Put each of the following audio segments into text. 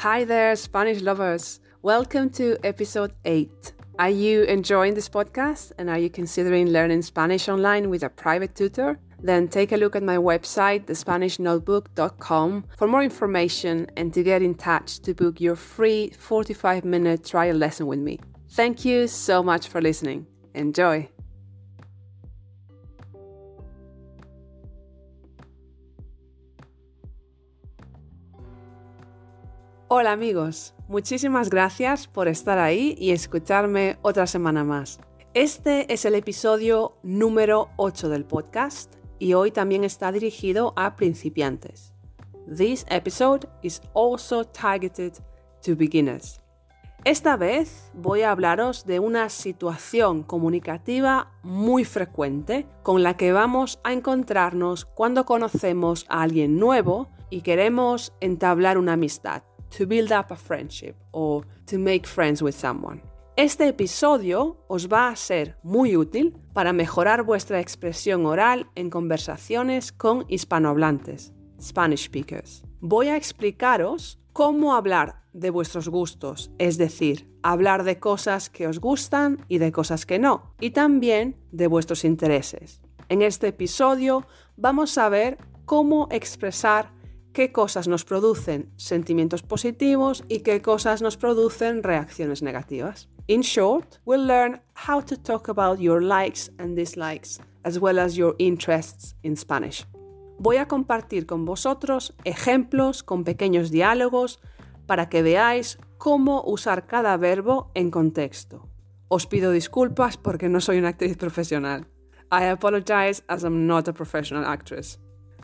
Hi there, Spanish lovers. Welcome to episode 8. Are you enjoying this podcast and are you considering learning Spanish online with a private tutor? Then take a look at my website, thespanishnotebook.com, for more information and to get in touch to book your free 45 minute trial lesson with me. Thank you so much for listening. Enjoy! Hola amigos, muchísimas gracias por estar ahí y escucharme otra semana más. Este es el episodio número 8 del podcast y hoy también está dirigido a principiantes. This episode is also targeted to beginners. Esta vez voy a hablaros de una situación comunicativa muy frecuente con la que vamos a encontrarnos cuando conocemos a alguien nuevo y queremos entablar una amistad to build up a friendship or to make friends with someone. Este episodio os va a ser muy útil para mejorar vuestra expresión oral en conversaciones con hispanohablantes, Spanish speakers. Voy a explicaros cómo hablar de vuestros gustos, es decir, hablar de cosas que os gustan y de cosas que no, y también de vuestros intereses. En este episodio vamos a ver cómo expresar qué cosas nos producen sentimientos positivos y qué cosas nos producen reacciones negativas. In short, we'll learn how to talk about your likes and dislikes, as well as your interests in Spanish. Voy a compartir con vosotros ejemplos con pequeños diálogos para que veáis cómo usar cada verbo en contexto. Os pido disculpas porque no soy una actriz profesional. I apologize as I'm not a professional actress.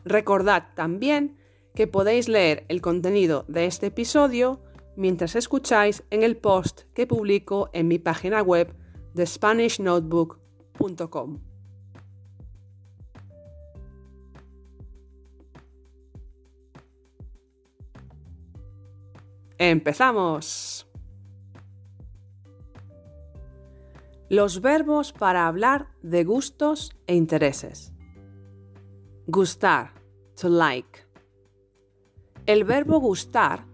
Recordad también que podéis leer el contenido de este episodio mientras escucháis en el post que publico en mi página web de SpanishNotebook.com. ¡Empezamos! Los verbos para hablar de gustos e intereses. Gustar, to like. El verbo gustar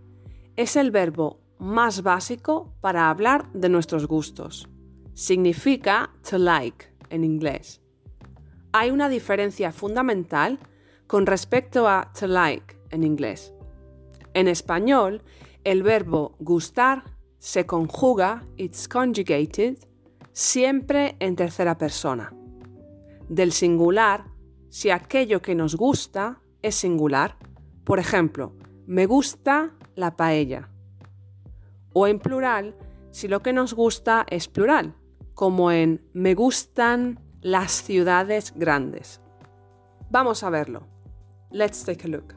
es el verbo más básico para hablar de nuestros gustos. Significa to like en inglés. Hay una diferencia fundamental con respecto a to like en inglés. En español, el verbo gustar se conjuga, it's conjugated, siempre en tercera persona. Del singular, si aquello que nos gusta es singular, por ejemplo, me gusta la paella. O en plural, si lo que nos gusta es plural, como en me gustan las ciudades grandes. Vamos a verlo. Let's take a look.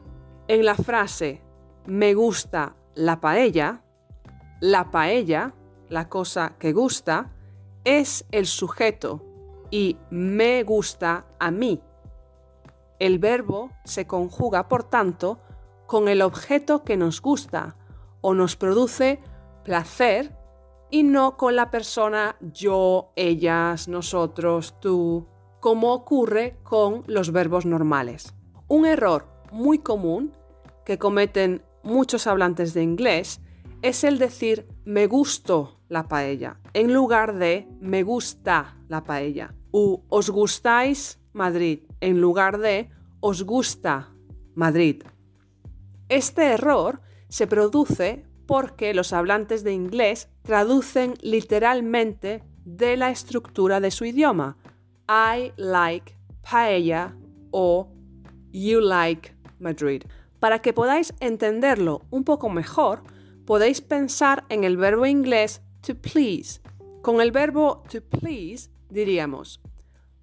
En la frase me gusta la paella, la paella, la cosa que gusta, es el sujeto y me gusta a mí. El verbo se conjuga, por tanto, con el objeto que nos gusta o nos produce placer y no con la persona yo, ellas, nosotros, tú, como ocurre con los verbos normales. Un error muy común que cometen muchos hablantes de inglés es el decir me gusto la paella en lugar de me gusta la paella u os gustáis Madrid en lugar de os gusta Madrid. Este error se produce porque los hablantes de inglés traducen literalmente de la estructura de su idioma. I like paella o you like Madrid. Para que podáis entenderlo un poco mejor, podéis pensar en el verbo inglés to please. Con el verbo to please diríamos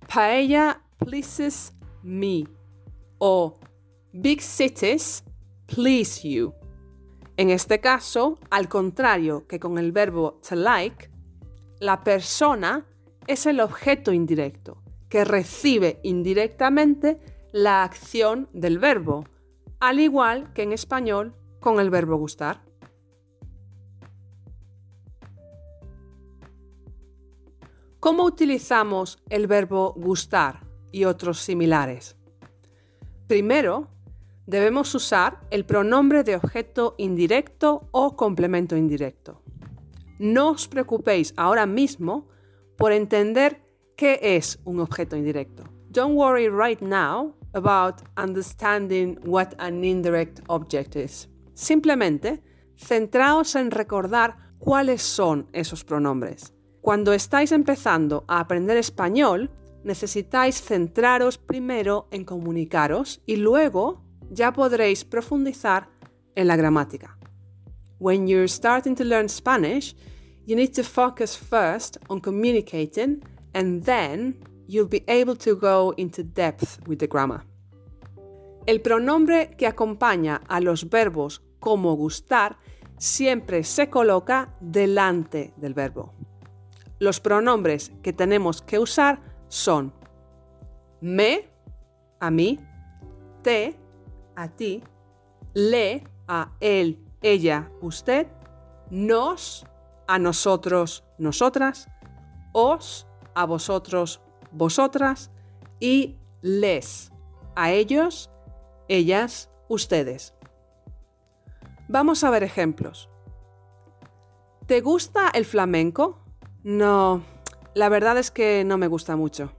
paella pleases me o big cities please you. En este caso, al contrario que con el verbo to like, la persona es el objeto indirecto, que recibe indirectamente la acción del verbo, al igual que en español con el verbo gustar. ¿Cómo utilizamos el verbo gustar y otros similares? Primero, debemos usar el pronombre de objeto indirecto o complemento indirecto. No os preocupéis ahora mismo por entender qué es un objeto indirecto. Don't worry right now about understanding what an indirect object is. Simplemente, centraos en recordar cuáles son esos pronombres. Cuando estáis empezando a aprender español, necesitáis centraros primero en comunicaros y luego ya podréis profundizar en la gramática. When you're starting to learn Spanish, you need to focus first on communicating and then you'll be able to go into depth with the grammar. El pronombre que acompaña a los verbos como gustar siempre se coloca delante del verbo. Los pronombres que tenemos que usar son me, a mí, te, a ti, le, a él, ella, usted, nos, a nosotros, nosotras, os, a vosotros, vosotras y les, a ellos, ellas, ustedes. Vamos a ver ejemplos. ¿Te gusta el flamenco? No, la verdad es que no me gusta mucho.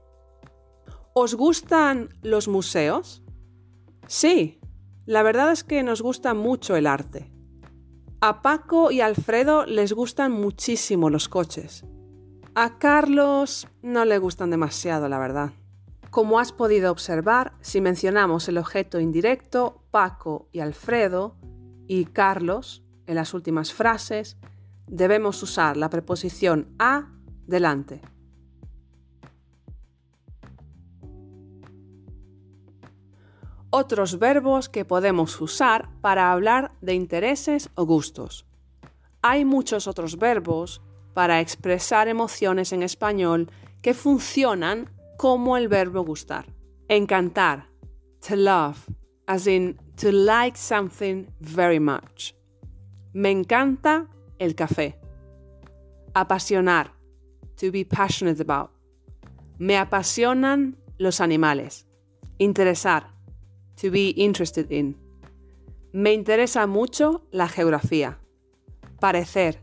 ¿Os gustan los museos? Sí, la verdad es que nos gusta mucho el arte. A Paco y Alfredo les gustan muchísimo los coches. A Carlos no le gustan demasiado, la verdad. Como has podido observar, si mencionamos el objeto indirecto, Paco y Alfredo, y Carlos en las últimas frases, debemos usar la preposición a delante. Otros verbos que podemos usar para hablar de intereses o gustos. Hay muchos otros verbos para expresar emociones en español que funcionan como el verbo gustar. Encantar, to love, as in to like something very much. Me encanta el café. Apasionar, to be passionate about. Me apasionan los animales. Interesar, to be interested in. Me interesa mucho la geografía. Parecer,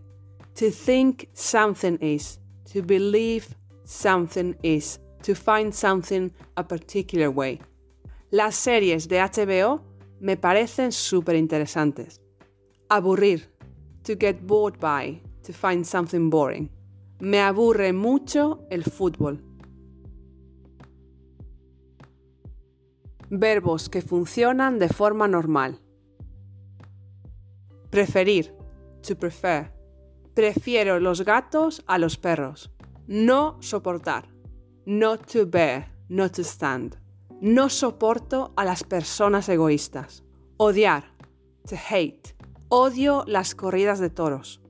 to think something is, to believe something is, to find something a particular way. Las series de HBO me parecen súper interesantes. Aburrir, to get bored by, to find something boring. Me aburre mucho el fútbol. Verbos que funcionan de forma normal. Preferir, to prefer. Prefiero los gatos a los perros. No soportar, not to bear, not to stand. No soporto a las personas egoístas. Odiar, to hate. Odio las corridas de toros.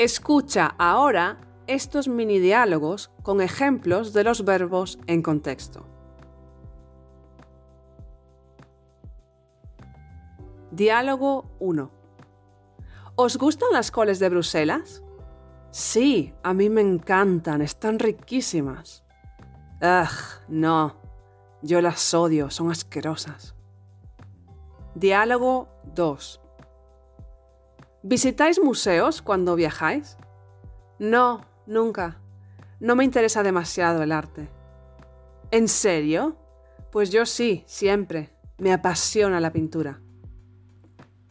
Escucha ahora estos mini diálogos con ejemplos de los verbos en contexto. Diálogo 1. ¿Os gustan las coles de Bruselas? Sí, a mí me encantan, están riquísimas. Ugh, no, yo las odio, son asquerosas. Diálogo 2. ¿Visitáis museos cuando viajáis? No, nunca. No me interesa demasiado el arte. ¿En serio? Pues yo sí, siempre. Me apasiona la pintura.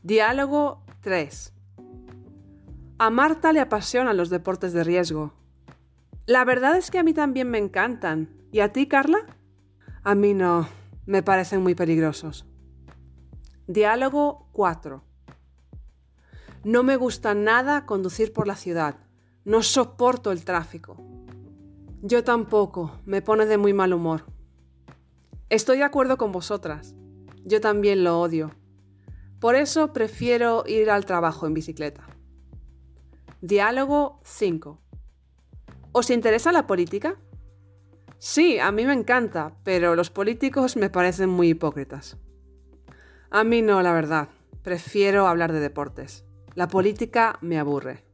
Diálogo 3. A Marta le apasionan los deportes de riesgo. La verdad es que a mí también me encantan. ¿Y a ti, Carla? A mí no. Me parecen muy peligrosos. Diálogo 4. No me gusta nada conducir por la ciudad. No soporto el tráfico. Yo tampoco. Me pone de muy mal humor. Estoy de acuerdo con vosotras. Yo también lo odio. Por eso prefiero ir al trabajo en bicicleta. Diálogo 5. ¿Os interesa la política? Sí, a mí me encanta, pero los políticos me parecen muy hipócritas. A mí no, la verdad. Prefiero hablar de deportes. La política me aburre.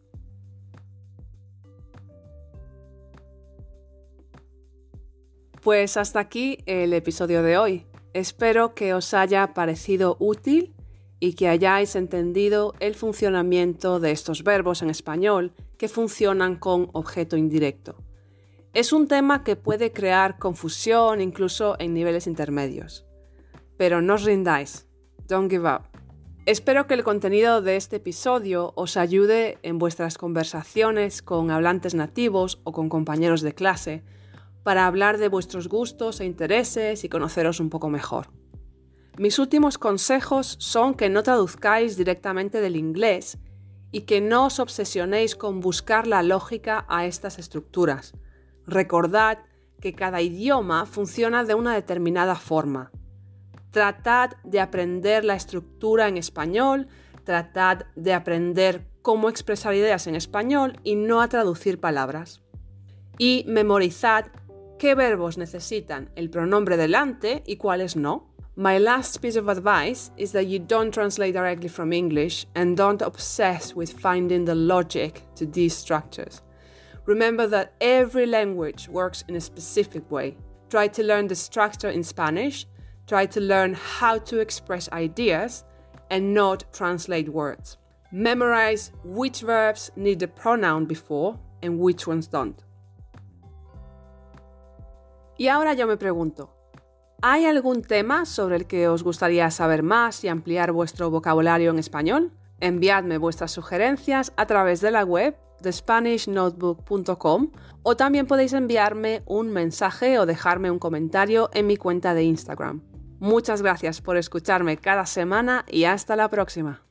Pues hasta aquí el episodio de hoy. Espero que os haya parecido útil y que hayáis entendido el funcionamiento de estos verbos en español que funcionan con objeto indirecto. Es un tema que puede crear confusión incluso en niveles intermedios. Pero no os rindáis. Don't give up. Espero que el contenido de este episodio os ayude en vuestras conversaciones con hablantes nativos o con compañeros de clase para hablar de vuestros gustos e intereses y conoceros un poco mejor. Mis últimos consejos son que no traduzcáis directamente del inglés y que no os obsesionéis con buscar la lógica a estas estructuras. Recordad que cada idioma funciona de una determinada forma Tratad de aprender la estructura en español, tratad de aprender cómo expresar ideas en español y no a traducir palabras. Y memorizad qué verbos necesitan el pronombre delante y cuáles no. My last piece of advice is that you don't translate directly from English and don't obsess with finding the logic to these structures. Remember that every language works in a specific way. Try to learn the structure in Spanish Try to learn how to express ideas and not translate words. Memorize which verbs need the pronoun before and which ones don't. Y ahora yo me pregunto, ¿hay algún tema sobre el que os gustaría saber más y ampliar vuestro vocabulario en español? Enviadme vuestras sugerencias a través de la web de SpanishNotebook.com o también podéis enviarme un mensaje o dejarme un comentario en mi cuenta de Instagram. Muchas gracias por escucharme cada semana y hasta la próxima.